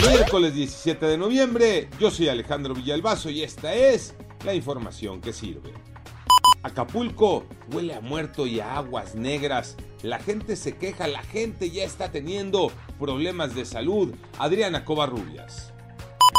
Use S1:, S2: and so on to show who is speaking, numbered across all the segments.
S1: Miércoles 17 de noviembre, yo soy Alejandro Villalbazo y esta es la información que sirve. Acapulco huele a muerto y a aguas negras. La gente se queja, la gente ya está teniendo problemas de salud. Adriana Covarrubias.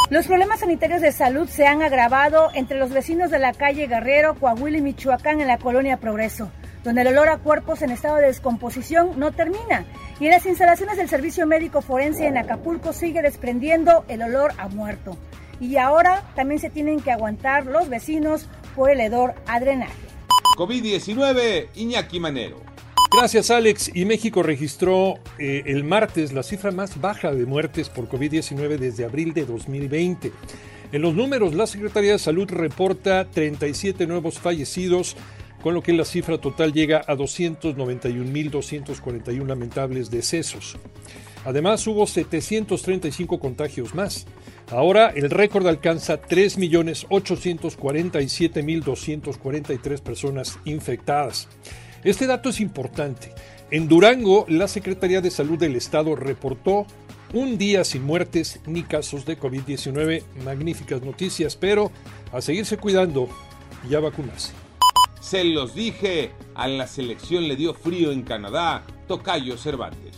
S2: Los problemas sanitarios de salud se han agravado entre los vecinos de la calle Guerrero, Coahuila y Michoacán en la colonia Progreso, donde el olor a cuerpos en estado de descomposición no termina. Y en las instalaciones del Servicio Médico Forense en Acapulco sigue desprendiendo el olor a muerto. Y ahora también se tienen que aguantar los vecinos por el hedor a drenaje.
S1: COVID-19, Iñaki Manero.
S3: Gracias Alex. Y México registró eh, el martes la cifra más baja de muertes por COVID-19 desde abril de 2020. En los números, la Secretaría de Salud reporta 37 nuevos fallecidos, con lo que la cifra total llega a 291.241 lamentables decesos. Además, hubo 735 contagios más. Ahora el récord alcanza 3.847.243 personas infectadas. Este dato es importante. En Durango, la Secretaría de Salud del Estado reportó un día sin muertes ni casos de COVID-19. Magníficas noticias, pero a seguirse cuidando y a vacunarse.
S1: Se los dije, a la selección le dio frío en Canadá, Tocayo Cervantes.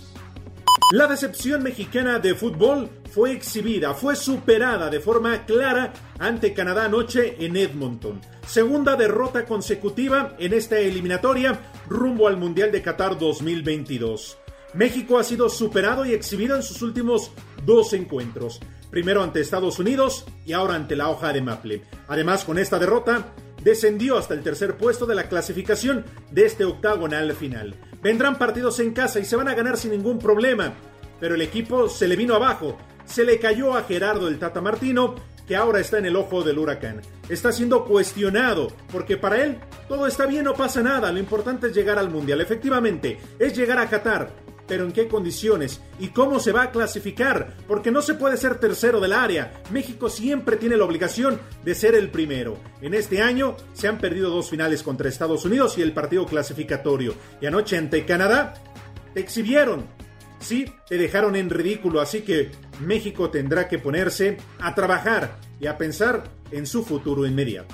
S4: La decepción mexicana de fútbol fue exhibida, fue superada de forma clara ante Canadá anoche en Edmonton. Segunda derrota consecutiva en esta eliminatoria rumbo al Mundial de Qatar 2022. México ha sido superado y exhibido en sus últimos dos encuentros. Primero ante Estados Unidos y ahora ante la hoja de Maple. Además, con esta derrota, descendió hasta el tercer puesto de la clasificación de este octagonal final. Vendrán partidos en casa y se van a ganar sin ningún problema, pero el equipo se le vino abajo, se le cayó a Gerardo el Tata Martino, que ahora está en el ojo del huracán. Está siendo cuestionado, porque para él todo está bien, no pasa nada, lo importante es llegar al Mundial. Efectivamente, es llegar a Qatar, pero en qué condiciones y cómo se va a clasificar, porque no se puede ser tercero del área. México siempre tiene la obligación de ser el primero. En este año se han perdido dos finales contra Estados Unidos y el partido clasificatorio. Y anoche ante Canadá te exhibieron. Sí, te dejaron en ridículo, así que México tendrá que ponerse a trabajar y a pensar en su futuro inmediato.